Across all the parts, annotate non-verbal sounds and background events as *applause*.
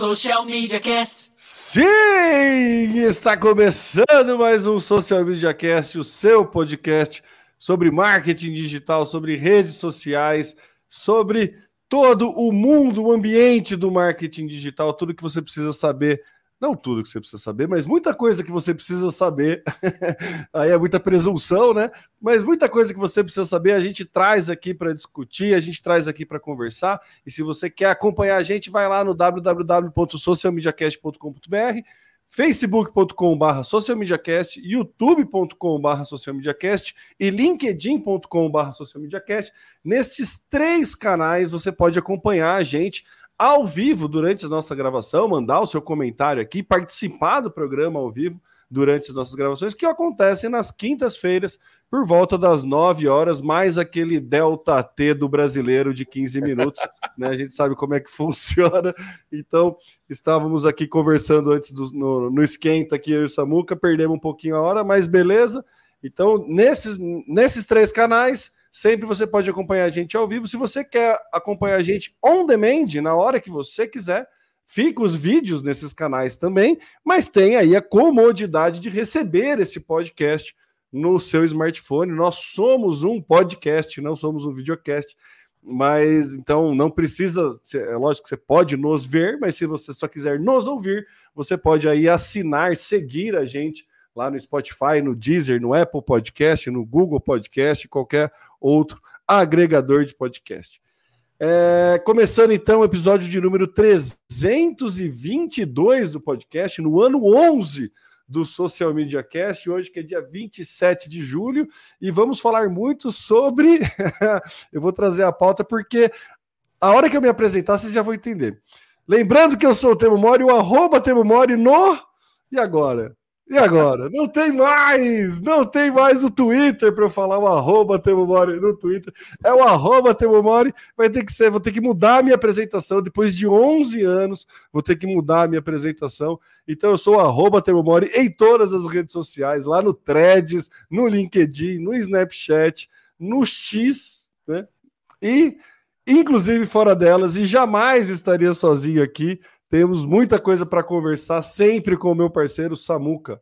Social Media Cast. Sim, está começando mais um Social Media Cast, o seu podcast sobre marketing digital, sobre redes sociais, sobre todo o mundo, o ambiente do marketing digital, tudo que você precisa saber não tudo que você precisa saber, mas muita coisa que você precisa saber. *laughs* Aí é muita presunção, né? Mas muita coisa que você precisa saber, a gente traz aqui para discutir, a gente traz aqui para conversar. E se você quer acompanhar a gente, vai lá no www.socialmediacast.com.br, facebook.com.br socialmediacast, youtube.com.br socialmediacast e linkedin.com.br socialmediacast. Nesses três canais você pode acompanhar a gente ao vivo durante a nossa gravação, mandar o seu comentário aqui, participar do programa ao vivo durante as nossas gravações, que acontecem nas quintas-feiras, por volta das 9 horas, mais aquele Delta T do brasileiro de 15 minutos, *laughs* né? A gente sabe como é que funciona. Então, estávamos aqui conversando antes do, no, no esquenta aqui, eu e o Samuca, perdemos um pouquinho a hora, mas beleza. Então, nesses, nesses três canais, Sempre você pode acompanhar a gente ao vivo. Se você quer acompanhar a gente on demand, na hora que você quiser, fica os vídeos nesses canais também, mas tem aí a comodidade de receber esse podcast no seu smartphone. Nós somos um podcast, não somos um videocast. Mas então não precisa, é lógico que você pode nos ver, mas se você só quiser nos ouvir, você pode aí assinar, seguir a gente lá no Spotify, no Deezer, no Apple Podcast, no Google Podcast, qualquer outro agregador de podcast. É, começando então o episódio de número 322 do podcast, no ano 11 do Social Media Cast, hoje que é dia 27 de julho, e vamos falar muito sobre. *laughs* eu vou trazer a pauta porque a hora que eu me apresentar, vocês já vão entender. Lembrando que eu sou o Temo Mori, o arroba Temo Mori no. E agora? E agora? Não tem mais! Não tem mais o Twitter para eu falar o arroba Temomori no Twitter. É o arroba Temomori. Vai ter que ser, vou ter que mudar a minha apresentação. Depois de 11 anos, vou ter que mudar a minha apresentação. Então eu sou o arroba Temomori em todas as redes sociais, lá no Threads, no LinkedIn, no Snapchat, no X, né? E inclusive fora delas, e jamais estaria sozinho aqui. Temos muita coisa para conversar, sempre com o meu parceiro Samuca.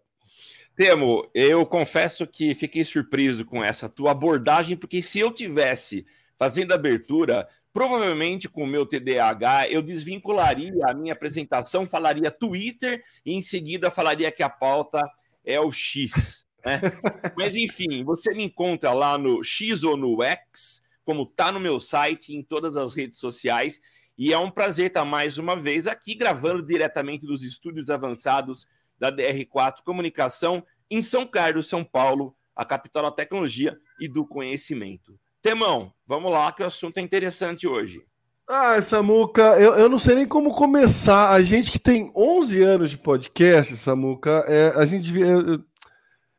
Temo, eu confesso que fiquei surpreso com essa tua abordagem, porque se eu tivesse fazendo abertura, provavelmente com o meu TDAH, eu desvincularia a minha apresentação, falaria Twitter e em seguida falaria que a pauta é o X. Né? *laughs* Mas enfim, você me encontra lá no X ou no X, como tá no meu site, em todas as redes sociais. E é um prazer estar mais uma vez aqui gravando diretamente dos estúdios avançados da DR4 Comunicação em São Carlos, São Paulo, a capital da tecnologia e do conhecimento. Temão, vamos lá que o assunto é interessante hoje. Ah, Samuca, eu, eu não sei nem como começar. A gente que tem 11 anos de podcast, Samuca, é, a gente devia,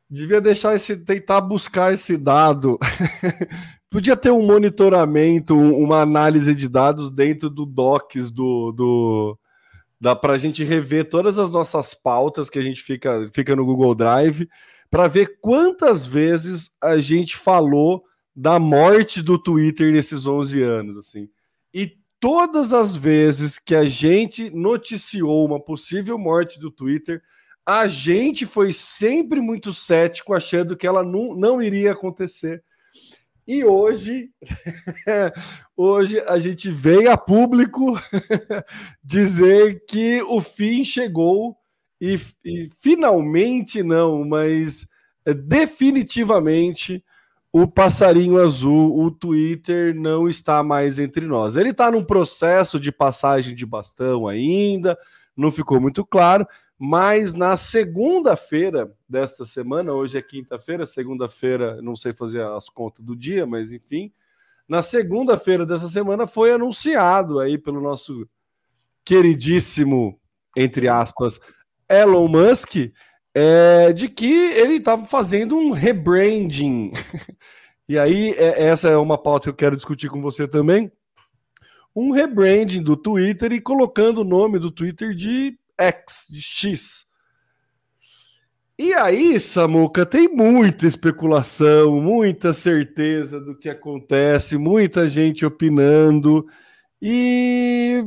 devia deixar esse, tentar buscar esse dado *laughs* Podia ter um monitoramento, uma análise de dados dentro do docs do, do dá para a gente rever todas as nossas pautas que a gente fica, fica no Google Drive para ver quantas vezes a gente falou da morte do Twitter nesses 11 anos, assim. E todas as vezes que a gente noticiou uma possível morte do Twitter, a gente foi sempre muito cético, achando que ela não, não iria acontecer. E hoje, *laughs* hoje a gente veio a público *laughs* dizer que o fim chegou e, e finalmente não, mas é, definitivamente o passarinho azul, o Twitter não está mais entre nós. Ele está num processo de passagem de bastão ainda, não ficou muito claro, mas na segunda-feira desta semana, hoje é quinta-feira, segunda-feira, não sei fazer as contas do dia, mas enfim, na segunda-feira dessa semana foi anunciado aí pelo nosso queridíssimo, entre aspas, Elon Musk, é, de que ele estava fazendo um rebranding. *laughs* e aí, é, essa é uma pauta que eu quero discutir com você também. Um rebranding do Twitter e colocando o nome do Twitter de X, de X. E aí, Samuca, tem muita especulação, muita certeza do que acontece, muita gente opinando. E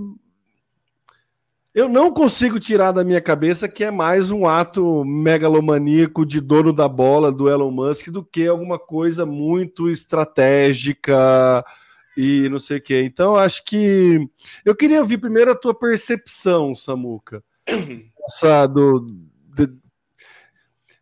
Eu não consigo tirar da minha cabeça que é mais um ato megalomaníaco de dono da bola do Elon Musk do que alguma coisa muito estratégica e não sei o que. Então, acho que eu queria ouvir primeiro a tua percepção, Samuca, *clears throat* essa do,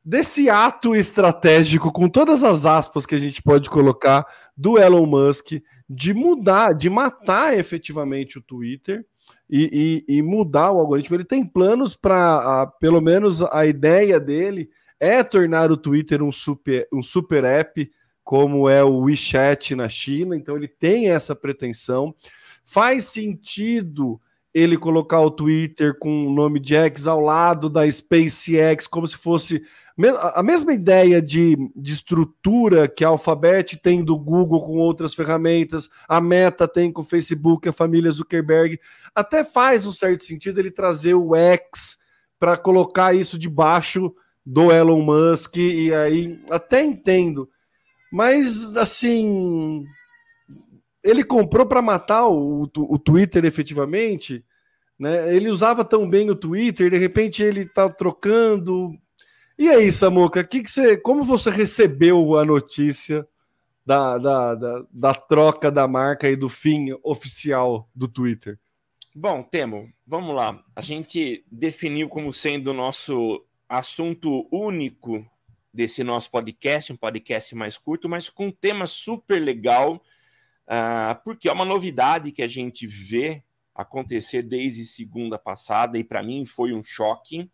desse ato estratégico, com todas as aspas que a gente pode colocar, do Elon Musk, de mudar, de matar efetivamente o Twitter e, e, e mudar o algoritmo. Ele tem planos para, pelo menos a ideia dele é tornar o Twitter um super, um super app, como é o WeChat na China. Então ele tem essa pretensão. Faz sentido ele colocar o Twitter com o nome de X ao lado da SpaceX, como se fosse a mesma ideia de, de estrutura que a Alphabet tem do Google com outras ferramentas, a Meta tem com o Facebook, a família Zuckerberg, até faz um certo sentido ele trazer o X para colocar isso debaixo do Elon Musk, e aí até entendo. Mas, assim, ele comprou para matar o, o, Twitter efetivamente, né? Ele usava tão bem o Twitter, de repente ele está trocando, e aí, Samuca, que que você, como você recebeu a notícia da, da, da, da, troca da marca e do fim oficial do Twitter? Bom, Temo, vamos lá. A gente definiu como sendo o nosso assunto único desse nosso podcast, um podcast mais curto, mas com um tema super legal, uh, porque é uma novidade que a gente vê acontecer desde segunda passada e para mim foi um choque.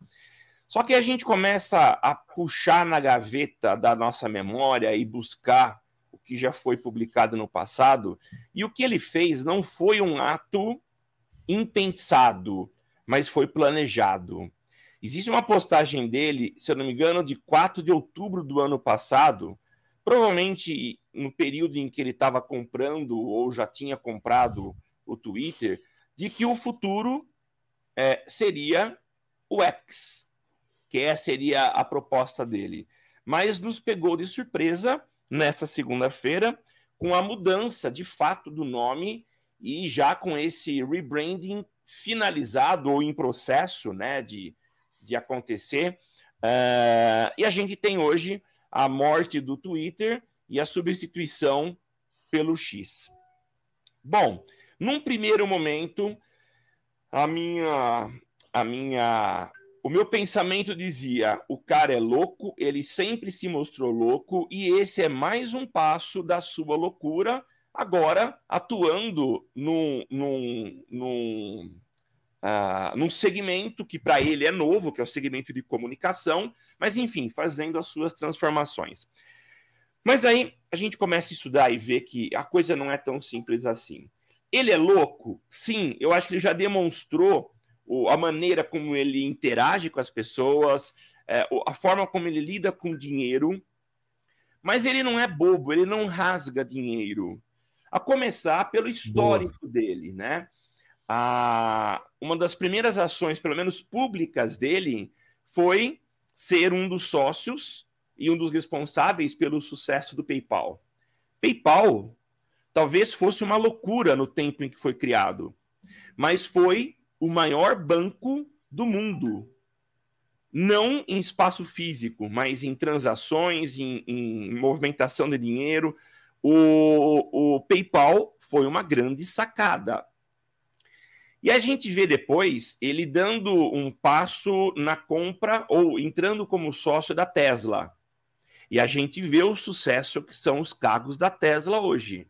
Só que a gente começa a puxar na gaveta da nossa memória e buscar o que já foi publicado no passado. E o que ele fez não foi um ato impensado, mas foi planejado. Existe uma postagem dele, se eu não me engano, de 4 de outubro do ano passado, provavelmente no período em que ele estava comprando ou já tinha comprado o Twitter, de que o futuro é, seria o X que essa seria a proposta dele. Mas nos pegou de surpresa nessa segunda-feira com a mudança de fato do nome e já com esse rebranding finalizado ou em processo né, de, de acontecer. Uh, e a gente tem hoje a morte do Twitter e a substituição pelo X. Bom, num primeiro momento, a minha, a minha o meu pensamento dizia: o cara é louco, ele sempre se mostrou louco, e esse é mais um passo da sua loucura, agora atuando num, num, num, uh, num segmento que para ele é novo, que é o segmento de comunicação, mas enfim, fazendo as suas transformações. Mas aí a gente começa a estudar e ver que a coisa não é tão simples assim. Ele é louco? Sim, eu acho que ele já demonstrou o, a maneira como ele interage com as pessoas, é, a forma como ele lida com dinheiro. Mas ele não é bobo, ele não rasga dinheiro. A começar pelo histórico Boa. dele, né? A, uma das primeiras ações, pelo menos públicas dele, foi ser um dos sócios e um dos responsáveis pelo sucesso do PayPal. PayPal talvez fosse uma loucura no tempo em que foi criado, mas foi o maior banco do mundo. Não em espaço físico, mas em transações, em, em movimentação de dinheiro. O, o PayPal foi uma grande sacada. E a gente vê depois ele dando um passo na compra ou entrando como sócio da Tesla. E a gente vê o sucesso que são os cargos da Tesla hoje.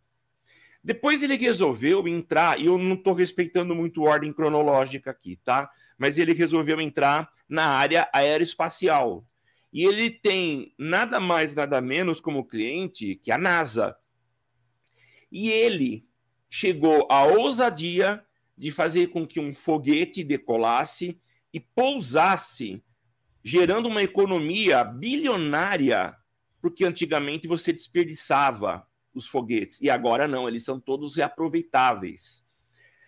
Depois ele resolveu entrar, e eu não estou respeitando muito ordem cronológica aqui, tá? Mas ele resolveu entrar na área aeroespacial. E ele tem nada mais, nada menos como cliente que a NASA. E ele chegou à ousadia de fazer com que um foguete decolasse e pousasse, gerando uma economia bilionária, porque antigamente você desperdiçava os foguetes. E agora não, eles são todos reaproveitáveis.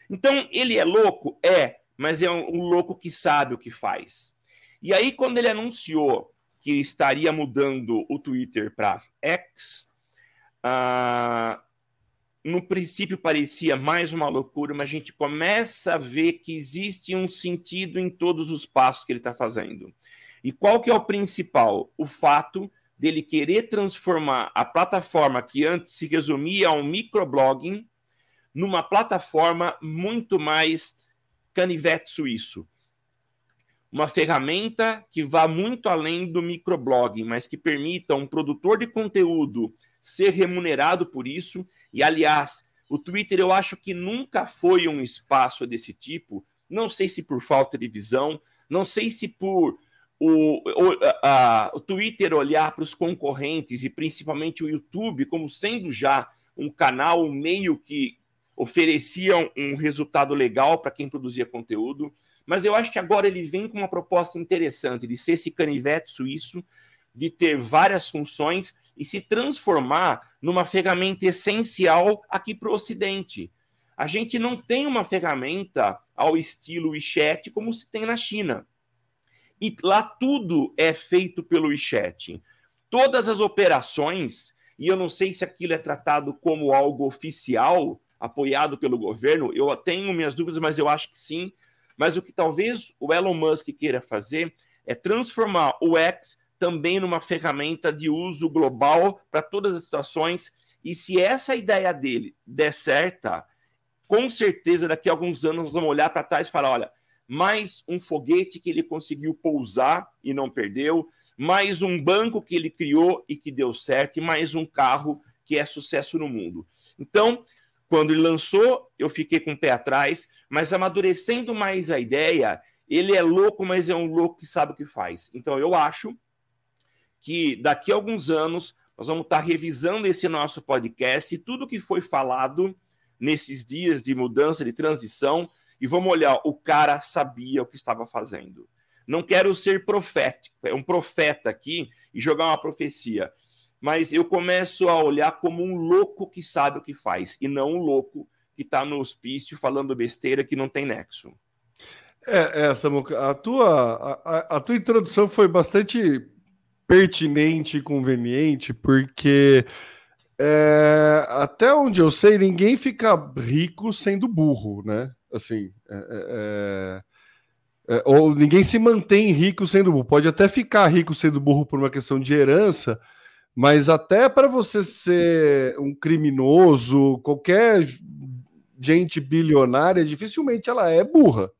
Então, ele é louco? É, mas é um, louco que sabe o que faz. E aí, quando ele anunciou que estaria mudando o Twitter para X, uh, no princípio parecia mais uma loucura, mas a gente começa a ver que existe um sentido em todos os passos que ele está fazendo. E qual que é o principal? O fato dele querer transformar a plataforma que antes se resumia a um microblogging numa plataforma muito mais canivete suíço. Uma ferramenta que vá muito além do microblogging, mas que permita um produtor de conteúdo ser remunerado por isso. E, aliás, o Twitter eu acho que nunca foi um espaço desse tipo. Não sei se por falta de visão, não sei se por o, o, a, o Twitter olhar para os concorrentes e principalmente o YouTube como sendo já um canal, um meio que oferecia um resultado legal para quem produzia conteúdo. Mas eu acho que agora ele vem com uma proposta interessante de ser esse canivete suíço, de ter várias funções e se transformar numa ferramenta essencial aqui para o Ocidente. A gente não tem uma ferramenta ao estilo WeChat como se tem na China. E lá tudo é feito pelo WeChat. Todas as operações, e eu não sei se aquilo é tratado como algo oficial, apoiado pelo governo, eu tenho minhas dúvidas, mas eu acho que sim. Mas o que talvez o Elon Musk queira fazer é transformar o X também numa ferramenta de uso global para todas as situações. E se essa ideia dele der certa, com certeza daqui a alguns anos nós vamos olhar para trás e falar: olha, mais um foguete que ele conseguiu pousar e não perdeu, mais um banco que ele criou e que deu certo, e mais um carro que é sucesso no mundo. Então, quando ele lançou, eu fiquei com o pé atrás, mas amadurecendo mais a ideia, ele é louco, mas é um louco que sabe o que faz. Então, eu acho que daqui a alguns anos nós vamos estar revisando esse nosso podcast e tudo que foi falado nesses dias de mudança, de transição, e vamos olhar, o cara sabia o que estava fazendo. Não quero ser profético, é um profeta aqui e jogar uma profecia, mas eu começo a olhar como um louco que sabe o que faz, e não um louco que está no hospício falando besteira que não tem nexo. É, é Samuca, a tua, a, a tua introdução foi bastante pertinente e conveniente, porque é, até onde eu sei, ninguém fica rico sendo burro, né? Assim, é, é, é, é, ou ninguém se mantém rico sendo burro. Pode até ficar rico sendo burro por uma questão de herança, mas até para você ser um criminoso, qualquer gente bilionária, dificilmente ela é burra,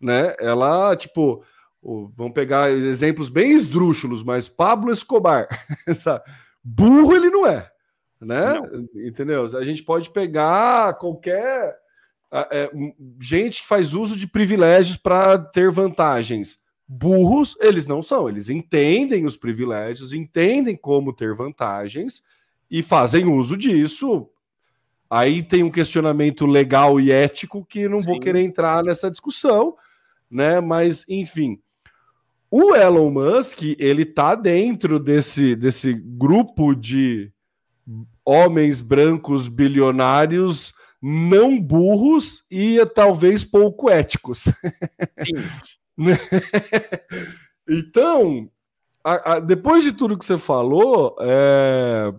né? Ela, tipo, vamos pegar exemplos bem esdrúxulos, mas Pablo Escobar, *laughs* burro ele não é, né? Não. Entendeu? A gente pode pegar qualquer é, gente que faz uso de privilégios para ter vantagens. Burros, eles não são, eles entendem os privilégios, entendem como ter vantagens e fazem uso disso. Aí tem um questionamento legal e ético que não Sim. vou querer entrar nessa discussão, né? Mas, enfim, o Elon Musk, ele tá dentro desse, desse grupo de homens brancos bilionários não burros e talvez pouco éticos. *laughs* então, a, a, depois de tudo que você falou, é,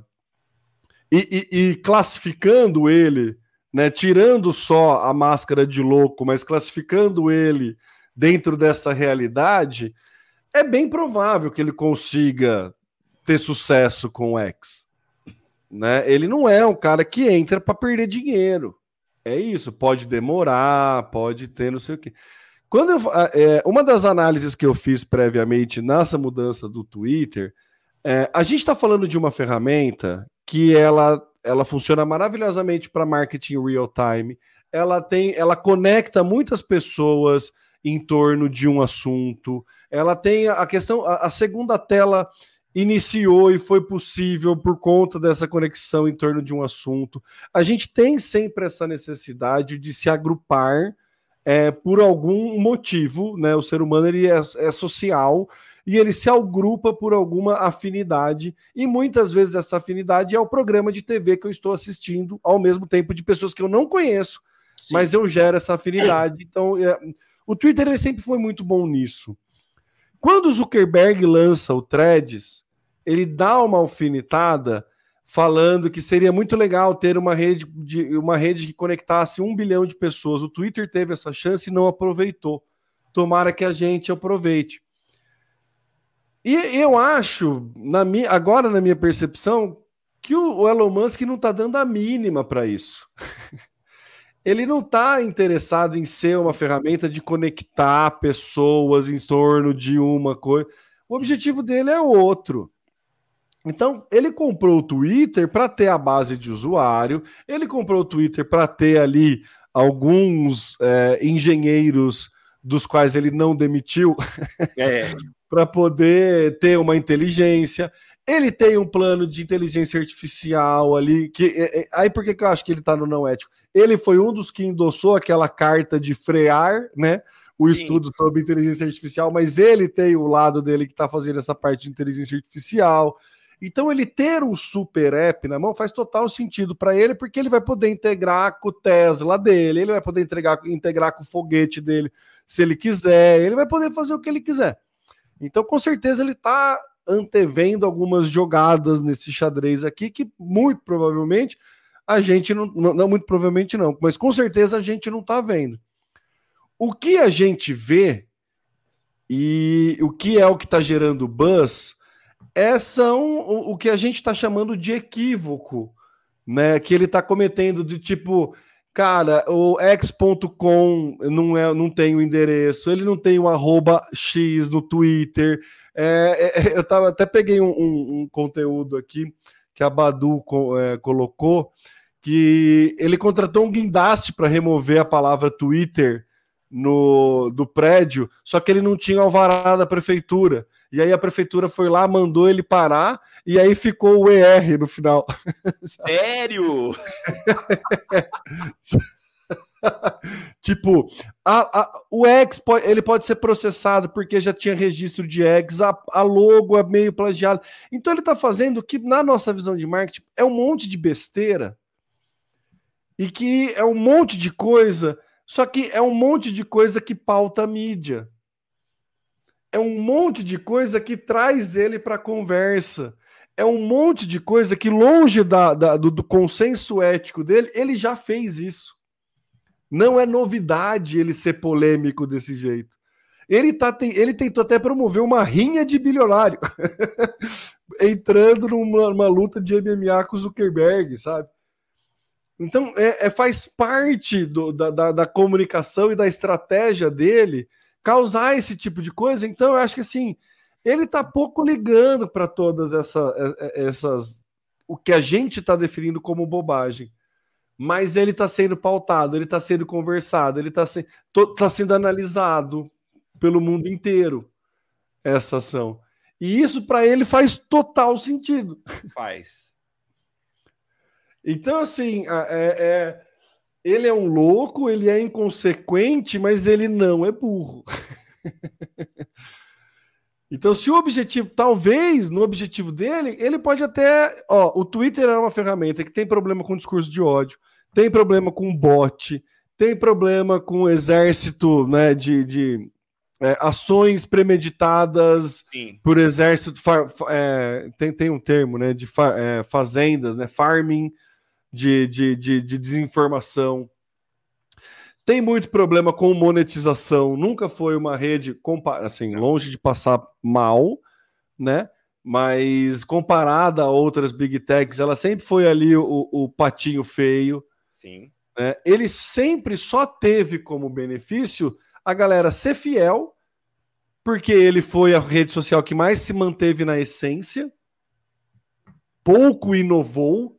e, e, e, classificando ele, né, tirando só a máscara de louco, mas classificando ele dentro dessa realidade, é bem provável que ele consiga ter sucesso com o X. Né? Ele não é um cara que entra para perder dinheiro. É isso, pode demorar, pode ter não sei o quê. Quando eu, é, uma das análises que eu fiz previamente nessa mudança do Twitter, é, a gente está falando de uma ferramenta que ela, ela funciona maravilhosamente para marketing real time. Ela tem, ela conecta muitas pessoas em torno de um assunto. Ela tem a questão, a, a segunda tela iniciou e foi possível por conta dessa conexão em torno de um assunto. A gente tem sempre essa necessidade de se agrupar é, por algum motivo, né? O ser humano ele é, é, social e ele se agrupa por alguma afinidade e muitas vezes essa afinidade é o programa de TV que eu estou assistindo ao mesmo tempo de pessoas que eu não conheço, Sim. mas eu gero essa afinidade. Então, é, o Twitter ele sempre foi muito bom nisso. Quando o Zuckerberg lança o Threads, ele dá uma alfinetada falando que seria muito legal ter uma rede, de, uma rede que conectasse um bilhão de pessoas. O Twitter teve essa chance e não aproveitou. Tomara que a gente aproveite. E eu acho, na minha, agora na minha percepção, que o, Elon Musk não está dando a mínima para isso. *laughs* Ele não está interessado em ser uma ferramenta de conectar pessoas em torno de uma coisa. O objetivo dele é outro. Então, ele comprou o Twitter para ter a base de usuário, ele comprou o Twitter para ter ali alguns é, engenheiros dos quais ele não demitiu. É. *laughs* para poder ter uma inteligência. Ele tem um plano de inteligência artificial ali. que é, é, Aí por que, que eu acho que ele está no não ético? Ele foi um dos que endossou aquela carta de frear, né? O Sim. estudo sobre inteligência artificial, mas ele tem o lado dele que está fazendo essa parte de inteligência artificial. Então, ele ter um super app na mão faz total sentido para ele, porque ele vai poder integrar com o Tesla dele, ele vai poder integrar, integrar com o foguete dele se ele quiser, ele vai poder fazer o que ele quiser. Então, com certeza, ele está antevendo algumas jogadas nesse xadrez aqui que muito provavelmente a gente não, não muito provavelmente não, mas com certeza a gente não está vendo. O que a gente vê e o que é o que está gerando buzz é são o, o que a gente está chamando de equívoco, né? Que ele está cometendo de tipo Cara, o x.com não, é, não tem o endereço, ele não tem o arroba X no Twitter. É, é, é eu tava, até peguei um, um, um, conteúdo aqui que a Badu é, colocou, que ele contratou um guindaste para remover a palavra Twitter no, do prédio, só que ele não tinha alvará da prefeitura. E aí a prefeitura foi lá, mandou ele parar, e aí ficou o ER no final. *laughs* Sério? *laughs* *laughs* tipo, a, a, o X pode, ele pode ser processado porque já tinha registro de X, a, a logo é meio plagiado. Então ele está fazendo que, na nossa visão de marketing, é um monte de besteira e que é um monte de coisa, só que é um monte de coisa que pauta a mídia é um monte de coisa que traz ele para a conversa. É um monte de coisa que, longe da, da do, do, consenso ético dele, ele já fez isso. Não é novidade ele ser polêmico desse jeito. Ele, tá, ele tentou até promover uma rinha de bilionário, *laughs* entrando numa, numa, luta de MMA com Zuckerberg, sabe? Então, é, é faz parte do, da, da, da comunicação e da estratégia dele causar esse tipo de coisa. Então, eu acho que assim, ele está pouco ligando para todas essa, é, é, essas. o que a gente está definindo como bobagem. Mas ele está sendo pautado, ele está sendo conversado, ele está se, tá sendo analisado pelo mundo inteiro essa ação. E isso para ele faz total sentido. Faz. Então, assim, é, é ele é um louco, ele é inconsequente, mas ele não é burro. *laughs* então, se o objetivo, talvez no objetivo dele, ele pode até. Ó, o Twitter é uma ferramenta que tem problema com discurso de ódio, tem problema com bot, tem problema com exército né, de, de é, ações premeditadas Sim. por exército. Far, é, tem, tem um termo né, de fa, é, fazendas, né, farming de, de, de, de desinformação. Tem muito problema com monetização. Nunca foi uma rede, assim, longe de passar mal, né? Mas comparada a outras big techs, ela sempre foi ali o, o patinho feio. Sim. Né? Ele sempre só teve como benefício a galera ser fiel, porque ele foi a rede social que mais se manteve na essência, pouco inovou,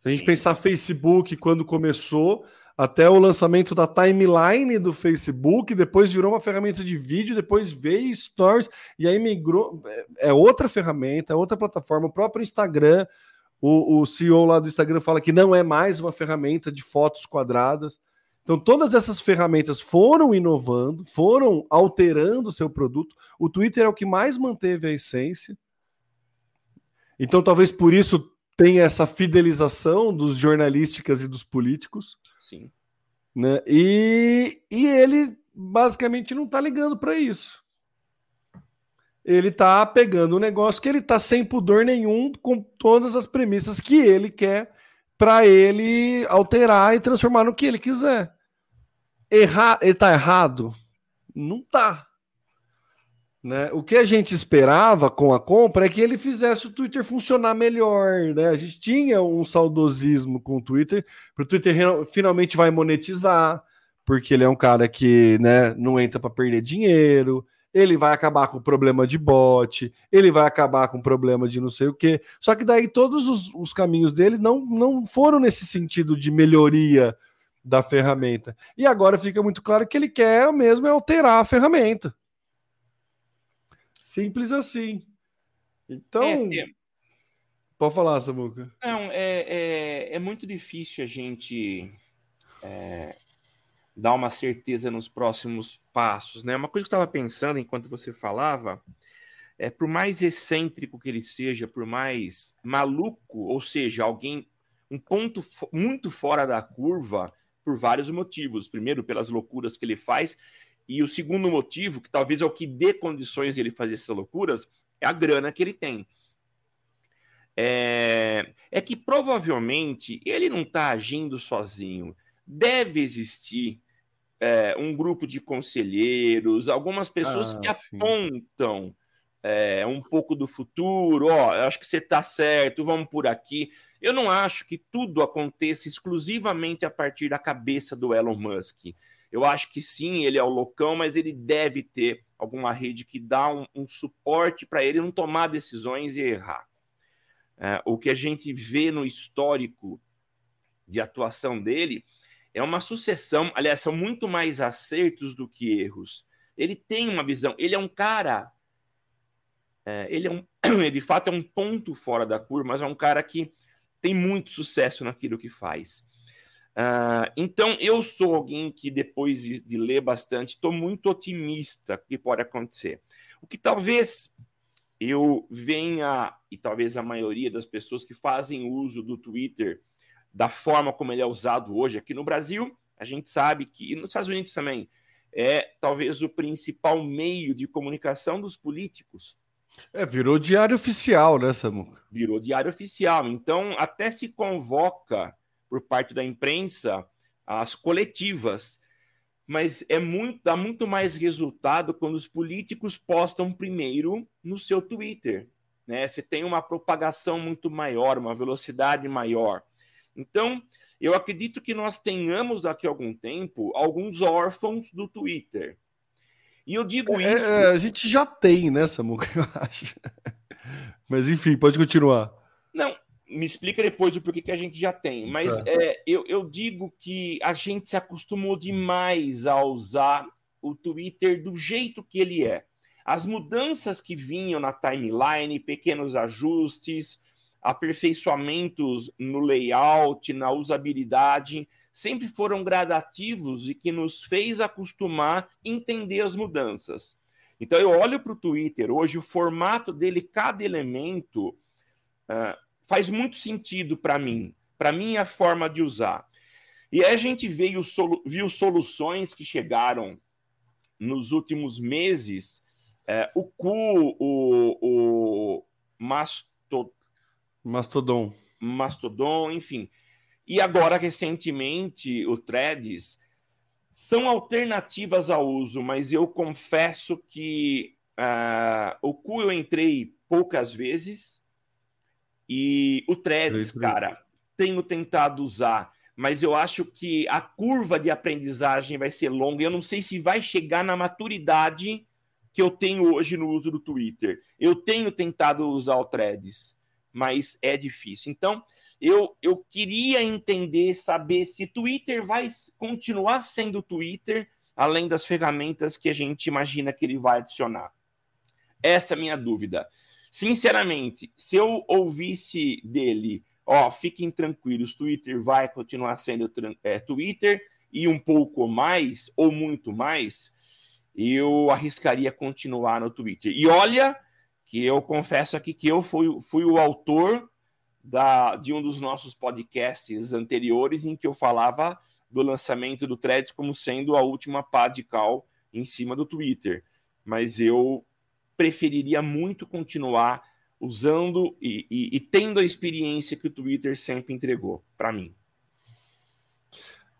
se a gente pensar Facebook quando começou, até o lançamento da timeline do Facebook, depois virou uma ferramenta de vídeo, depois veio Stories, e aí migrou. É, é outra ferramenta, é outra plataforma, o próprio Instagram. O, o CEO lá do Instagram fala que não é mais uma ferramenta de fotos quadradas. Então, todas essas ferramentas foram inovando, foram alterando o seu produto. O Twitter é o que mais manteve a essência. Então, talvez por isso tem essa fidelização dos jornalísticas e dos políticos. Sim. Né? E, e ele basicamente não está ligando para isso. Ele tá pegando um negócio que ele tá sem pudor nenhum com todas as premissas que ele quer para ele alterar e transformar no que ele quiser. Errar, ele tá errado? Não tá. Né? O que a gente esperava com a compra é que ele fizesse o Twitter funcionar melhor. Né? A gente tinha um saudosismo com o Twitter, para o Twitter finalmente vai monetizar, porque ele é um cara que né, não entra para perder dinheiro, ele vai acabar com o problema de bot, ele vai acabar com o problema de não sei o quê. Só que daí todos os, os caminhos dele não, não foram nesse sentido de melhoria da ferramenta. E agora fica muito claro que ele quer mesmo é alterar a ferramenta. Simples assim. Então. É, é... Pode falar, Samuca. Não, é, é, é, muito difícil a gente é, dar uma certeza nos próximos passos, né? Uma coisa que eu estava pensando enquanto você falava é por mais excêntrico que ele seja, por mais maluco, ou seja, alguém um ponto muito fora da curva por vários motivos. Primeiro, pelas loucuras que ele faz, e o segundo motivo, que talvez é o que dê condições ele fazer essas loucuras, é a grana que ele tem. É, é que provavelmente ele não está agindo sozinho. Deve existir é, um grupo de conselheiros, algumas pessoas ah, que apontam é, um pouco do futuro, ó, eu acho que você está certo, vamos por aqui. Eu não acho que tudo aconteça exclusivamente a partir da cabeça do Elon Musk. Eu acho que sim, ele é o loucão, mas ele deve ter alguma rede que dá um, um suporte para ele não tomar decisões e errar. É, o que a gente vê no histórico de atuação dele é uma sucessão, aliás, são muito mais acertos do que erros. Ele tem uma visão, ele é um cara, é, ele é um, *clears throat* ele de fato é um ponto fora da curva, mas é um cara que tem muito sucesso naquilo que faz. Uh, então, eu sou alguém que, depois de, de ler bastante, estou muito otimista que pode acontecer. O que talvez eu venha, e talvez a maioria das pessoas que fazem uso do Twitter da forma como ele é usado hoje aqui no Brasil, a gente sabe que, e nos Estados Unidos também, é talvez o principal meio de comunicação dos políticos. É, virou diário oficial, né, Samuca? Virou diário oficial. Então, até se convoca por parte da imprensa as coletivas, mas é muito, dá muito mais resultado quando os políticos postam primeiro no seu Twitter. Né? Você tem uma propagação muito maior, uma velocidade maior. Então, eu acredito que nós tenhamos daqui a algum tempo alguns órfãos do Twitter. E eu digo é, isso. É, a gente já tem, né, Samuca? *laughs* Eu acho. Mas enfim, pode continuar. Não, me explica depois o porquê que a gente já tem. Mas é. É, eu, eu digo que a gente se acostumou demais a usar o Twitter do jeito que ele é. As mudanças que vinham na timeline, pequenos ajustes, aperfeiçoamentos no layout, na usabilidade, sempre foram gradativos e que nos fez acostumar entender as mudanças. Então eu olho para o Twitter hoje, o formato dele, cada elemento uh, faz muito sentido para mim, para minha forma de usar. E aí a gente veio, viu soluções que chegaram nos últimos meses. Uh, o Cu, o, o Masto, Mastodon. Mastodon, enfim. E agora, recentemente, o Threads são alternativas ao uso, mas eu confesso que uh, o Cu eu entrei poucas vezes e o Threads, cara, tenho tentado usar, mas eu acho que a curva de aprendizagem vai ser longa. Eu não sei se vai chegar na maturidade que eu tenho hoje no uso do Twitter. Eu tenho tentado usar o Threads mas é difícil. Então, eu, eu queria entender, saber se Twitter vai continuar sendo Twitter, além das ferramentas que a gente imagina que ele vai adicionar. Essa é a minha dúvida. Sinceramente, se eu ouvisse dele, ó, fiquem tranquilos, Twitter vai continuar sendo é, Twitter e um pouco mais, ou muito mais, eu arriscaria continuar no Twitter. E olha que eu confesso aqui que eu fui, fui o autor da, de um dos nossos podcasts anteriores em que eu falava do lançamento do Threads como sendo a última pá de cal em cima do Twitter. Mas eu preferiria muito continuar usando e, e, e tendo a experiência que o Twitter sempre entregou para mim.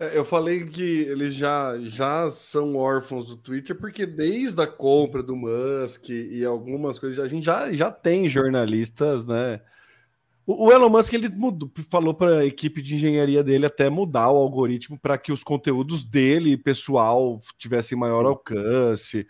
É, eu falei que eles já, já são órfãos do Twitter, porque desde a compra do Musk e algumas coisas, a gente já, já tem jornalistas, né? O, o Elon Musk ele mudou, falou para a equipe de engenharia dele até mudar o algoritmo para que os conteúdos dele, pessoal, tivessem maior alcance.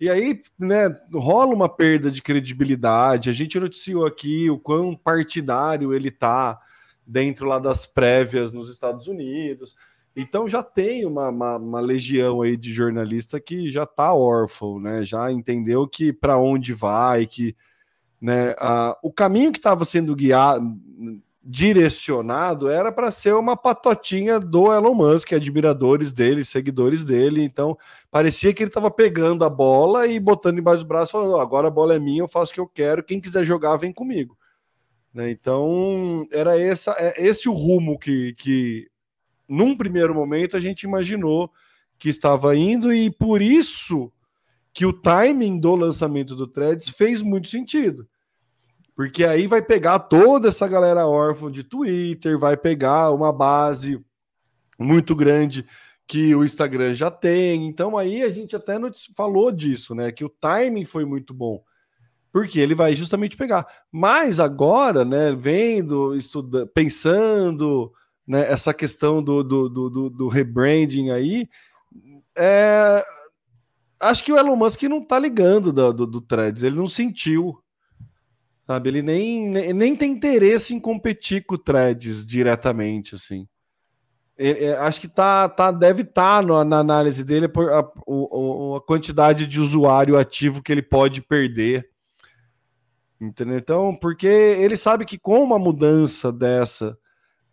E aí, né, rola uma perda de credibilidade. A gente noticiou aqui o quão partidário ele tá dentro lá das prévias nos Estados Unidos. Então já tem uma, uma, uma legião aí de jornalista que já tá órfão, né? Já entendeu que para onde vai, que né, a, o caminho que estava sendo guiado, direcionado era para ser uma patotinha do Elon Musk, admiradores dele, seguidores dele. Então, parecia que ele estava pegando a bola e botando embaixo do braço, falando: agora a bola é minha, eu faço o que eu quero, quem quiser jogar, vem comigo. Né? Então, era essa, é esse o rumo que, que, num primeiro momento, a gente imaginou que estava indo, e por isso que o timing do lançamento do Threads fez muito sentido porque aí vai pegar toda essa galera órfã de Twitter, vai pegar uma base muito grande que o Instagram já tem. Então aí a gente até falou disso, né? Que o timing foi muito bom. Porque ele vai justamente pegar. Mas agora, né, vendo, estudando, pensando, né, essa questão do, do, do, do rebranding aí, é, acho que o Elon Musk não tá ligando do, do, do Threads, ele não sentiu Sabe, ele nem, nem tem interesse em competir com o Threads diretamente, assim. Ele, é, acho que tá, tá, deve estar tá na análise dele por a, a, a, quantidade de usuário ativo que ele pode perder. Entendeu? Então, porque ele sabe que com uma mudança dessa,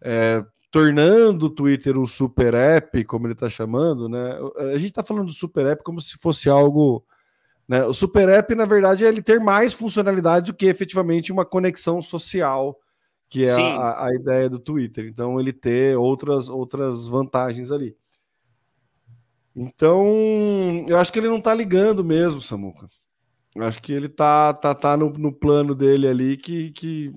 é, tornando o Twitter um super app, como ele está chamando, né? A gente está falando do super app como se fosse algo né? O Super App, na verdade, é ele ter mais funcionalidade do que efetivamente uma conexão social, que é a, a, ideia do Twitter. Então, ele ter outras, outras vantagens ali. Então, eu acho que ele não tá ligando mesmo, Samuca. Eu acho que ele tá, tá, tá no, no plano dele ali que, que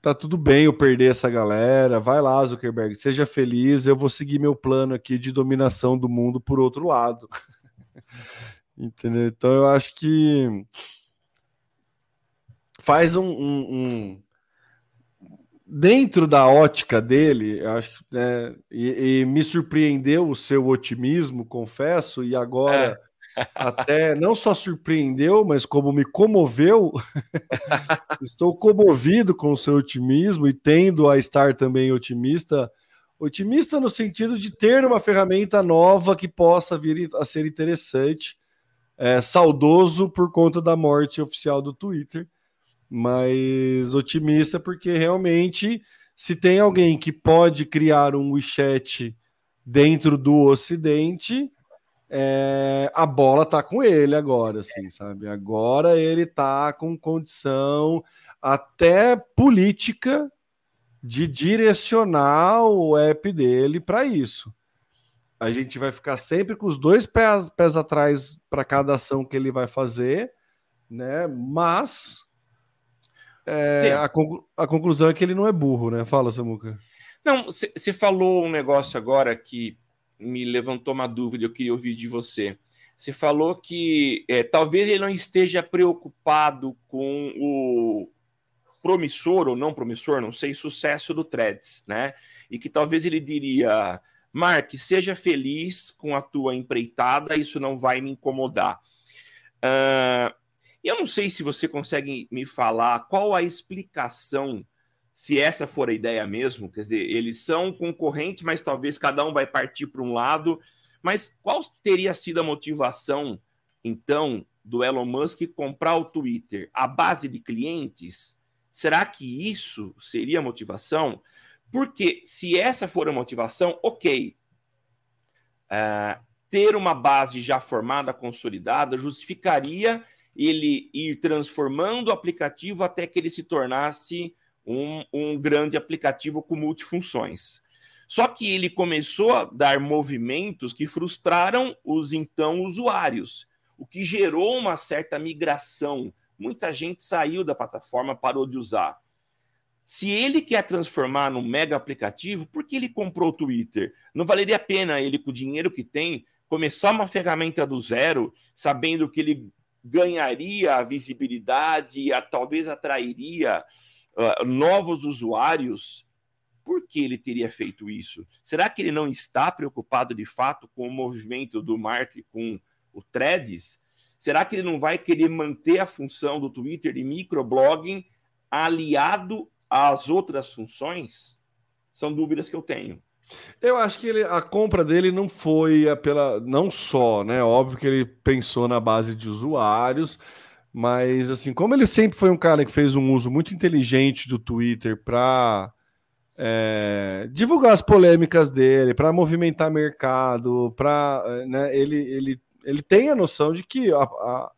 tá tudo bem eu perder essa galera. Vai lá, Zuckerberg, seja feliz. Eu vou seguir meu plano aqui de dominação do mundo por outro lado. *laughs* Entendeu? Então eu acho que faz um, um, um... dentro da ótica dele, eu acho que né, e, e, me surpreendeu o seu otimismo, confesso, e agora é. Até não só surpreendeu, mas como me comoveu. *laughs* Estou comovido com o seu otimismo e tendo a estar também otimista. Otimista no sentido de ter uma ferramenta nova que possa vir a ser interessante é, saudoso por conta da morte oficial do Twitter, mas otimista porque realmente se tem alguém que pode criar um WeChat dentro do Ocidente, é, a bola tá com ele agora, assim, sabe? Agora ele tá com condição até política de direcionar o app dele para isso a gente vai ficar sempre com os dois pés, pés atrás para cada ação que ele vai fazer, né? Mas é, a, conclu a, conclusão é que ele não é burro, né? Fala, Samuca. Não, você falou um negócio agora que me levantou uma dúvida, eu queria ouvir de você. Você falou que é, talvez ele não esteja preocupado com o promissor ou não promissor, não sei, sucesso do Threads, né? E que talvez ele diria Mark, seja feliz com a tua empreitada, isso não vai me incomodar. Uh, eu não sei se você consegue me falar qual a explicação, se essa for a ideia mesmo, quer dizer, eles são concorrentes, mas talvez cada um vai partir para um lado. Mas qual teria sido a motivação, então, do Elon Musk comprar o Twitter? A base de clientes? Será que isso seria a motivação? Porque se essa for a motivação, ok. Uh, ter uma base já formada, consolidada, justificaria ele ir transformando o aplicativo até que ele se tornasse um, um grande aplicativo com multifunções. Só que ele começou a dar movimentos que frustraram os então usuários, o que gerou uma certa migração muita gente saiu da plataforma, parou de usar. Se ele quer transformar num mega aplicativo, por que ele comprou o Twitter? Não valeria a pena ele, com o dinheiro que tem, começar uma ferramenta do zero, sabendo que ele ganharia a visibilidade, a, talvez atrairia uh, novos usuários por que ele teria feito isso? Será que ele não está preocupado de fato com o movimento do Mark com o Threads? Será que ele não vai querer manter a função do Twitter de microblogging aliado às outras funções? São dúvidas que eu tenho. Eu acho que ele, a compra dele não foi pela. Não só, né? Óbvio que ele pensou na base de usuários, mas assim, como ele sempre foi um cara que fez um uso muito inteligente do Twitter para é, divulgar as polêmicas dele, para movimentar mercado, para né, ele, ele, ele tem a noção de que a, a,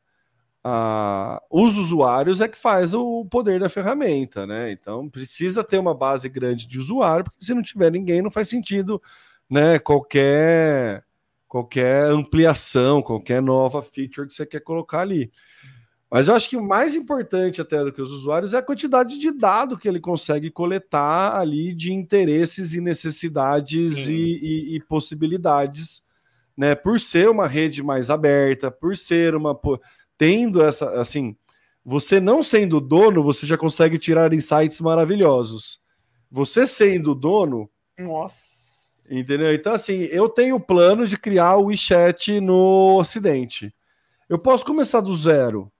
a, os usuários é que faz o poder da ferramenta, né? Então precisa ter uma base grande de usuário, porque se não tiver ninguém, não faz sentido né, qualquer, qualquer ampliação, qualquer nova feature que você quer colocar ali. Mas eu acho que o mais importante até do que os usuários é a quantidade de dado que ele consegue coletar ali de interesses e necessidades e, e, e, possibilidades, né? Por ser uma rede mais aberta, por ser uma tendo essa assim, você não sendo dono, você já consegue tirar insights maravilhosos. Você sendo dono, nossa. Entendeu? Então, assim, eu tenho o plano de criar o WeChat no Ocidente. Eu posso começar do zero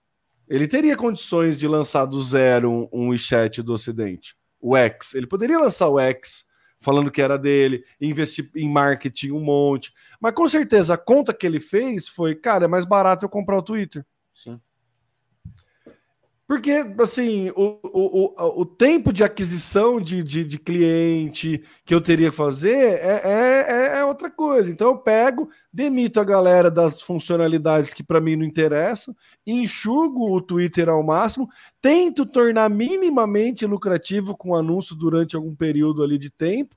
ele teria condições de lançar do zero um, um WeChat do Ocidente. O X. Ele poderia lançar o X falando que era dele, investir em marketing um monte. Mas com certeza a conta que ele fez foi, cara, é mais barato eu comprar o Twitter. Sim. Porque, assim, o, o, o, tempo de aquisição de, de, de, cliente que eu teria que fazer é, é, é, é outra coisa. Então, eu pego, demito a galera das funcionalidades que para mim não interessam, enxugo o Twitter ao máximo, tento tornar minimamente lucrativo com anúncio durante algum período ali de tempo,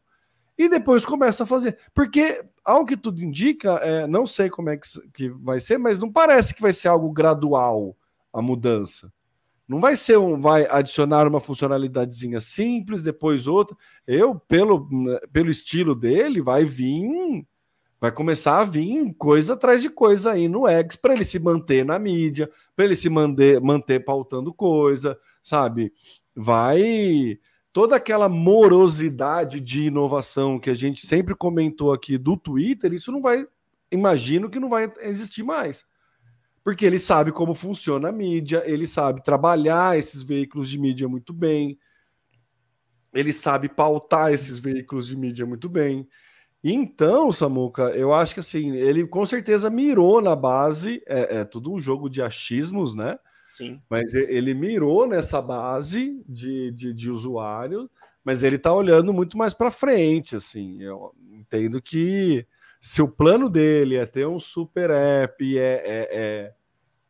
e depois começa a fazer. Porque, ao que tudo indica, é, não sei como é que, que vai ser, mas não parece que vai ser algo gradual a mudança. Não vai ser um, vai adicionar uma funcionalidadezinha simples, depois outra. Eu, pelo, pelo estilo dele, vai vir, vai começar a vir coisa atrás de coisa aí no X para ele se manter na mídia, para ele se manter, manter pautando coisa, sabe? Vai toda aquela morosidade de inovação que a gente sempre comentou aqui do Twitter, isso não vai, imagino que não vai existir mais porque ele sabe como funciona a mídia, ele sabe trabalhar esses veículos de mídia muito bem, ele sabe pautar esses veículos de mídia muito bem. Então, Samuca, eu acho que assim, ele com certeza mirou na base, é, é tudo um jogo de achismos, né? Sim. Mas ele mirou nessa base de, de, de usuário, mas ele está olhando muito mais para frente, assim. Eu entendo que se o plano dele é ter um super app, é, é, é,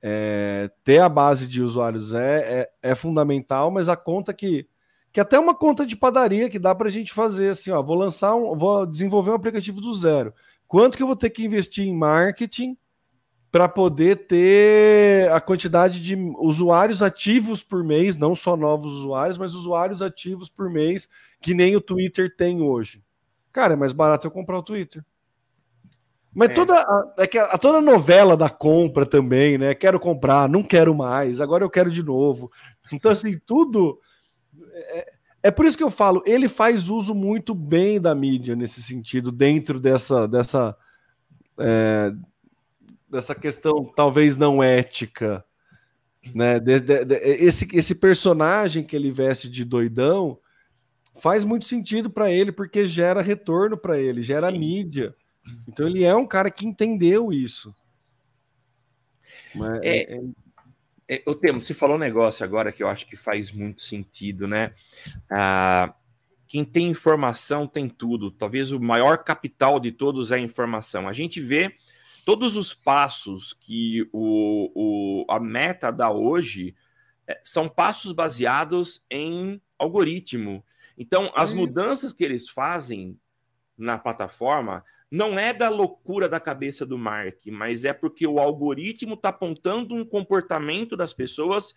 é ter a base de usuários é, é, é, fundamental, mas a conta que. Que até uma conta de padaria que dá para a gente fazer assim, ó, vou lançar um, vou desenvolver um aplicativo do zero. Quanto que eu vou ter que investir em marketing para poder ter a quantidade de usuários ativos por mês, não só novos usuários, mas usuários ativos por mês, que nem o Twitter tem hoje. Cara, é mais barato eu comprar o Twitter. Mas é. toda a, é que a, toda a novela da compra também, né? Quero comprar, não quero mais, agora eu quero de novo. *laughs* Então, assim, tudo. É, é por isso que eu falo, ele faz uso muito bem da mídia nesse sentido, dentro dessa, dessa, é, dessa questão talvez não ética. Né? De, de, de, esse, esse personagem que ele veste de doidão faz muito sentido para ele, porque gera retorno para ele, gera Sim. mídia. Então ele é um cara que entendeu isso. Mas, é, é... É, o Temo, você falou um negócio agora que eu acho que faz muito sentido, né? Ah, quem tem informação tem tudo. Talvez o maior capital de todos é a informação. A gente vê todos os passos que o, o a meta dá hoje é, são passos baseados em algoritmo. Então, as mudanças que eles fazem na plataforma não é da loucura da cabeça do Mark, mas é porque o algoritmo está apontando um comportamento das pessoas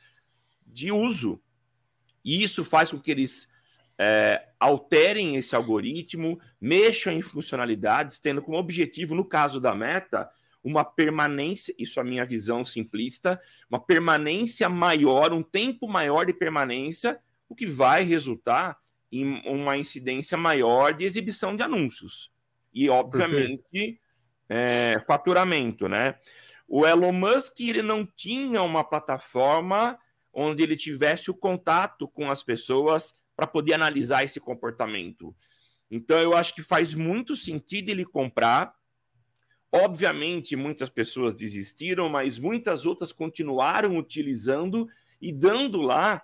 de uso. E isso faz com que eles é, alterem esse algoritmo, mexam em funcionalidades, tendo como objetivo, no caso da meta, uma permanência, isso é a minha visão simplista, uma permanência maior, um tempo maior de permanência, o que vai resultar em uma incidência maior de exibição de anúncios. E, obviamente, é, faturamento, né? O Elon Musk ele não tinha uma plataforma onde ele tivesse o contato com as pessoas para poder analisar esse comportamento. Então, eu acho que faz muito sentido ele comprar Obviamente, muitas pessoas desistiram, mas muitas outras continuaram utilizando e dando lá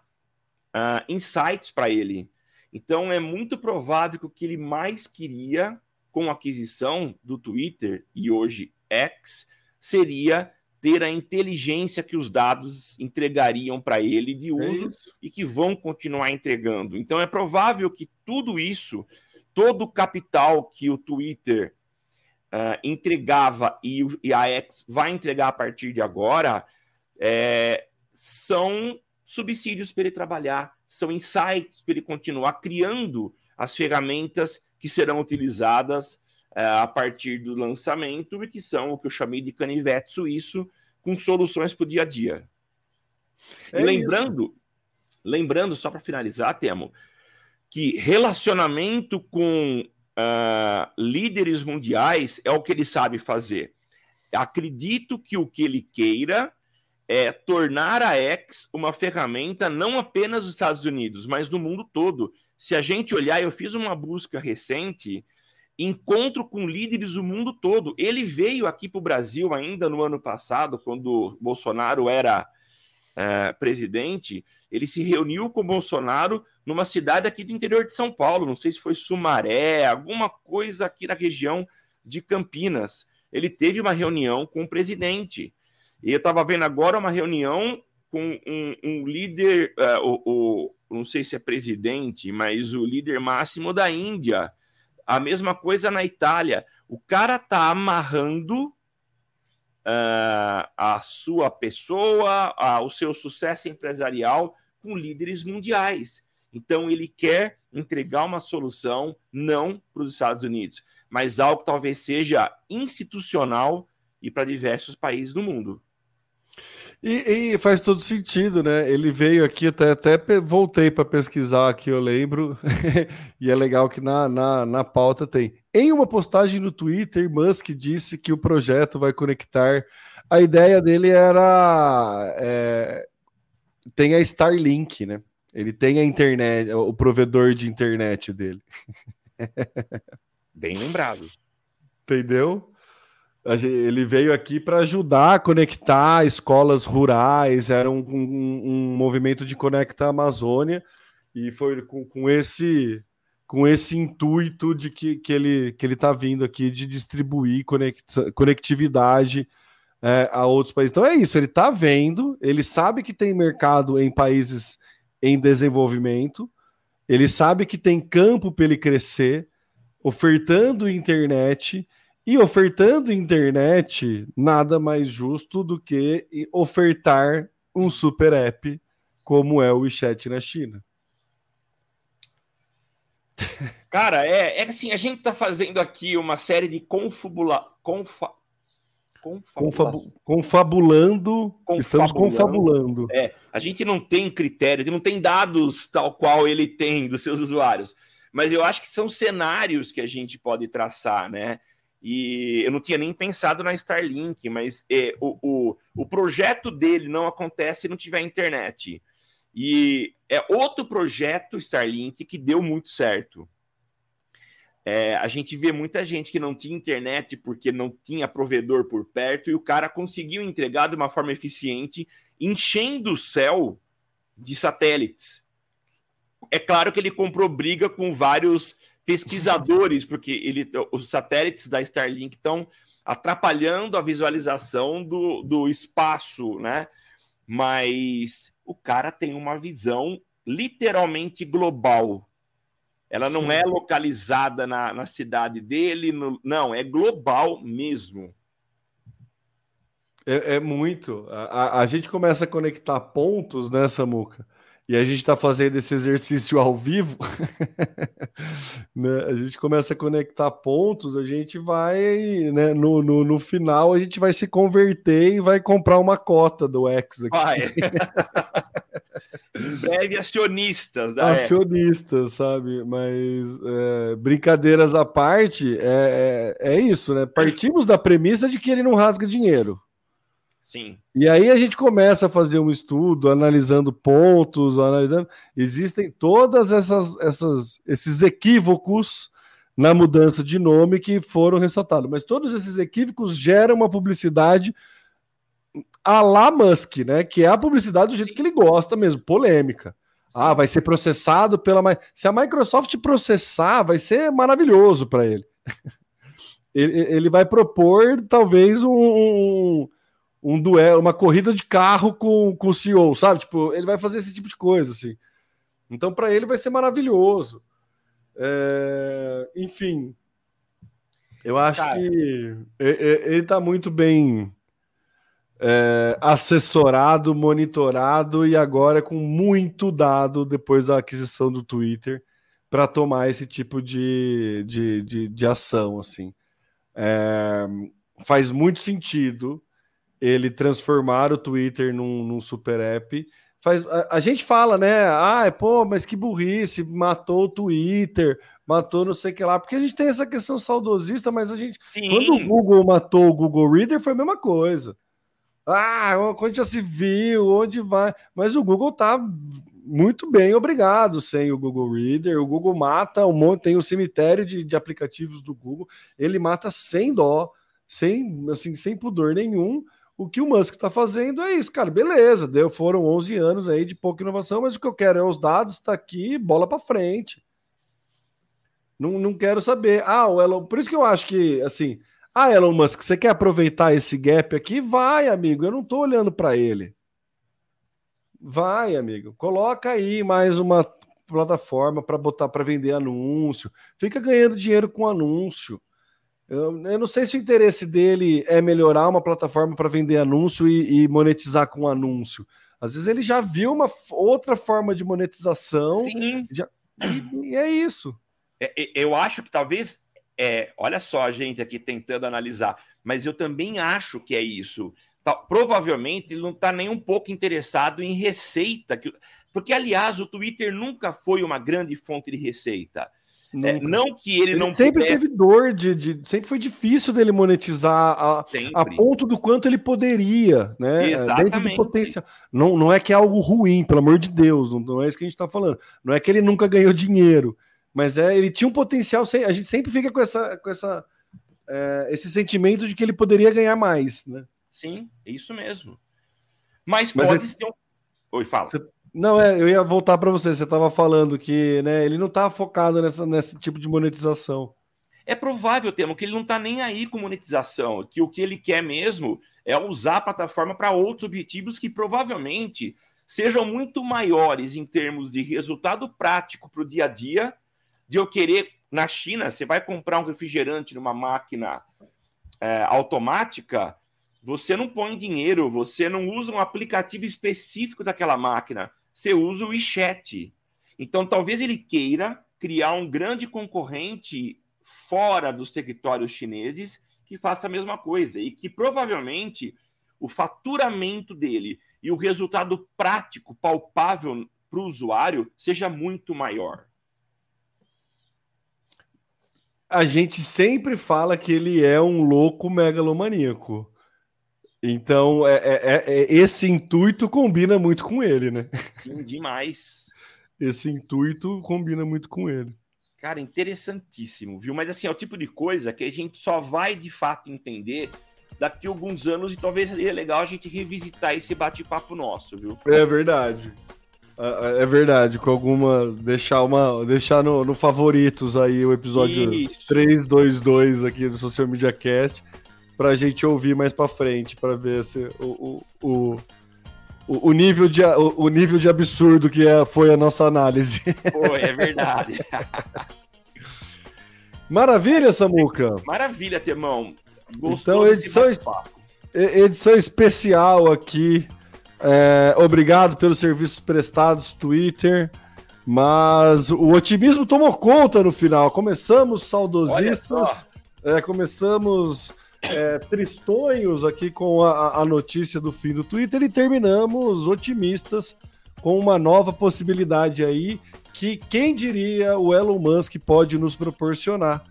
uh, insights para ele. Então, é muito provável que o que ele mais queria com a aquisição do Twitter e hoje X seria ter a inteligência que os dados entregariam para ele de é uso é e que vão continuar entregando. Então, é provável que tudo isso, todo o capital que o Twitter uh, entregava e, e, a X vai entregar a partir de agora é, são subsídios para ele trabalhar, são insights para ele continuar criando as ferramentas que serão utilizadas uh, a partir do lançamento e que são o que eu chamei de canivete suíço com soluções para o dia a dia. É lembrando, isso. lembrando só para finalizar, Temo, que relacionamento com uh, líderes mundiais é o que ele sabe fazer. Acredito que o que ele queira é tornar a X uma ferramenta não apenas dos Estados Unidos, mas do mundo todo. Se a gente olhar, eu fiz uma busca recente, encontro com líderes do mundo todo. Ele veio aqui para o Brasil ainda no ano passado, quando Bolsonaro era é, presidente, ele se reuniu com Bolsonaro numa cidade aqui do interior de São Paulo, não sei se foi Sumaré, alguma coisa aqui na região de Campinas. Ele teve uma reunião com o presidente. E eu estava vendo agora uma reunião com um, um líder, uh, o, o, não sei se é presidente, mas o líder máximo da Índia. A mesma coisa na Itália. O cara tá amarrando uh, a sua pessoa, o seu sucesso empresarial com líderes mundiais. Então, ele quer entregar uma solução não para os Estados Unidos, mas algo que talvez seja institucional e para diversos países do mundo. E, e, faz todo sentido, né? Ele veio aqui, até, até voltei para pesquisar aqui, eu lembro, *laughs* e é legal que na, na, na pauta tem. Em uma postagem no Twitter, Musk disse que o projeto vai conectar. A ideia dele era. É, tem a Starlink, né? Ele tem a internet, o provedor de internet dele. *laughs* Bem lembrado. Entendeu? Ele veio aqui para ajudar a conectar escolas rurais, era um, um, um movimento de conecta a Amazônia, e foi com, com, esse com esse intuito de que, que ele que ele está vindo aqui de distribuir conect, conectividade é, a outros países. Então é isso, ele está vendo, ele sabe que tem mercado em países em desenvolvimento, ele sabe que tem campo para ele crescer, ofertando internet, e ofertando internet, nada mais justo do que ofertar um super app como é o WeChat na China. *laughs* Cara, é, é assim, a gente está fazendo aqui uma série de confabula, confa, Confabu confabulando, confabulando, estamos confabulando. É, a gente não tem critério, não tem dados tal qual ele tem dos seus usuários, mas eu acho que são cenários que a gente pode traçar, né? E eu não tinha nem pensado na Starlink, mas é, o, o, o projeto dele não acontece se não tiver internet. E é outro projeto Starlink que deu muito certo. É, a gente vê muita gente que não tinha internet porque não tinha provedor por perto e o cara conseguiu entregar de uma forma eficiente, enchendo o céu de satélites. É claro que ele comprou briga com vários pesquisadores, porque ele, os satélites da Starlink estão atrapalhando a visualização do, do espaço, né? Mas o cara tem uma visão literalmente global ela não Sim. é localizada na, na cidade dele, no, não, é global mesmo. É, é muito. A, a, a, gente começa a conectar pontos, né, Samuca? E a gente está fazendo esse exercício ao vivo. *laughs* né? A gente começa a conectar pontos, a gente vai, né, no, no, no, final, a gente vai se converter e vai comprar uma cota do X aqui. Vai. *laughs* em breve, acionistas da Acionistas, sabe? Mas é, brincadeiras à parte, é, é, é isso, né? Partimos da premissa de que ele não rasga dinheiro. Sim. E aí a gente começa a fazer um estudo, analisando pontos, analisando. Existem todas essas, essas esses equívocos na mudança de nome que foram ressaltados. Mas todos esses equívocos geram uma publicidade a la Musk, né? Que é a publicidade do jeito que ele gosta mesmo, polêmica. Ah, vai ser processado pela. Se a Microsoft processar, vai ser maravilhoso para ele. *laughs* ele. ele. vai propor, talvez, um, um duelo, uma corrida de carro com, com o CEO, sabe? Tipo, ele vai fazer esse tipo de coisa, assim. Então, para ele vai ser maravilhoso. É... Enfim, eu acho Cara. que ele está muito bem é, assessorado, monitorado e agora com muito dado depois da aquisição do Twitter para tomar esse tipo de, de, de, de ação, assim. É, faz muito sentido ele transformar o Twitter num, num super app. Faz, a, a, gente fala, né? Ah, pô, mas que burrice, matou o Twitter, matou não sei o que lá, porque a gente tem essa questão saudosista, mas a gente. Sim. Quando o Google matou o Google Reader, foi a mesma coisa. Ah, onde já se viu, onde vai. Mas o Google tá muito bem, obrigado, sem o Google Reader. O Google mata um monte, tem o um cemitério de, de aplicativos do Google, ele mata sem dó, sem, assim, sem pudor nenhum. O que o Musk está fazendo é isso, cara. Beleza, deu, foram 11 anos aí de pouca inovação, mas o que eu quero é os dados, está aqui, bola para frente. Não, não quero saber. Ah, o Elon, por isso que eu acho que, assim, ah, Elon Musk, você quer aproveitar esse gap aqui? Vai, amigo, eu não estou olhando para ele. Vai, amigo, coloca aí mais uma plataforma para botar para vender anúncio. Fica ganhando dinheiro com anúncio. Eu, eu, não sei se o interesse dele é melhorar uma plataforma para vender anúncio e, e, monetizar com anúncio. Às vezes ele já viu uma outra forma de monetização já, e, e, é isso. É, eu acho que talvez, é, olha só a gente aqui tentando analisar, mas eu também acho que é isso. Tá, provavelmente ele não está nem um pouco interessado em receita, que, porque aliás o Twitter nunca foi uma grande fonte de receita. É, não que ele, ele não sempre teve dor de, de, sempre foi difícil dele monetizar a, a, ponto do quanto ele poderia, né? Exatamente. Dentro do potencial. Não, não é que é algo ruim, pelo amor de Deus, não, não é isso que a gente está falando. Não é que ele nunca ganhou dinheiro, mas é ele tinha um potencial. A gente sempre fica com essa, com essa, é, esse sentimento de que ele poderia ganhar mais, né? Sim, é isso mesmo. Mas, mas pode é... ser. Oi, fala. Você não, é, eu ia voltar para você. Você estava falando que né, ele não está focado nessa, nesse tipo de monetização. É provável, Temo, que ele não está nem aí com monetização, que o que ele quer mesmo é usar a plataforma para outros objetivos que provavelmente sejam muito maiores em termos de resultado prático para o dia a dia, de eu querer. Na China, você vai comprar um refrigerante numa máquina é, automática, você não põe dinheiro, você não usa um aplicativo específico daquela máquina você usa o WeChat. Então, talvez ele queira criar um grande concorrente fora dos territórios chineses que faça a mesma coisa e que provavelmente o faturamento dele e o resultado prático, palpável para o usuário seja muito maior. A gente sempre fala que ele é um louco megalomaníaco. Então, é, é, é, é, esse intuito combina muito com ele, né? Sim, demais. Esse intuito combina muito com ele. Cara, interessantíssimo, viu? Mas assim, é o tipo de coisa que a gente só vai de fato entender daqui a alguns anos e talvez seria legal a gente revisitar esse bate-papo nosso, viu? É verdade. É, é verdade, com alguma. Deixar uma. Deixar no, no favoritos aí o episódio Isso. 322 aqui do Social Media Cast pra gente ouvir mais pra frente, pra ver se o, o, o, o nível, de, o, o, nível de absurdo que é, foi a nossa análise. *laughs* Foi, é verdade. Maravilha, Samuca. Maravilha, Temão. Gostou então, edição, edição especial aqui. É, obrigado pelos serviços prestados, Twitter. Mas o otimismo tomou conta no final. Começamos saudosistas, é, começamos é, tristonhos aqui com a, a notícia do fim do Twitter e terminamos otimistas com uma nova possibilidade aí que quem diria o Elon Musk pode nos proporcionar.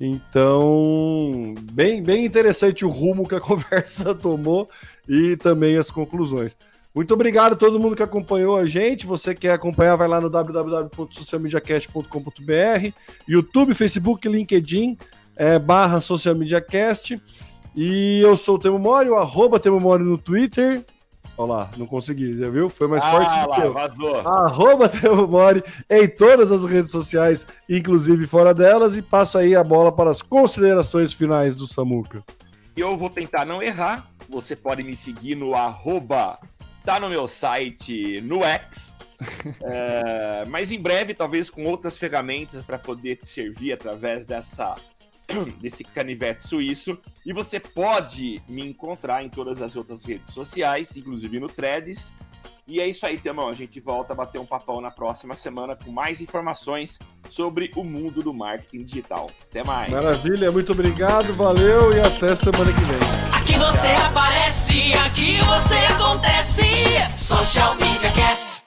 Então, bem, bem interessante o rumo que a *laughs* conversa tomou e também as conclusões. Muito obrigado a todo mundo que acompanhou a gente. Você quer acompanhar, vai lá no www.socialmediacast.com.br, YouTube, Facebook, LinkedIn, é, barra Social Media Cast. E eu sou o Temo Mori, o arroba Temo Mori no Twitter. Olha lá, não consegui, já viu? Foi mais ah, forte do lá, que eu. Vazou. Arroba Temo Mori em todas as redes sociais, inclusive fora delas. E passo aí a bola para as considerações finais do Samuca. Eu vou tentar não errar. Você pode me seguir no arroba tá no meu site, no X. *laughs* é, mas em breve, talvez com outras ferramentas para poder te servir através dessa *coughs* desse canivete suíço. E você pode me encontrar em todas as outras redes sociais, inclusive no Threads. E é isso aí, Temão. A gente volta a bater um papão na próxima semana com mais informações sobre o mundo do marketing digital. Até mais. Maravilha, muito obrigado, valeu e até semana que vem. Aqui você aparece, aqui você acontece. Social Media Cast.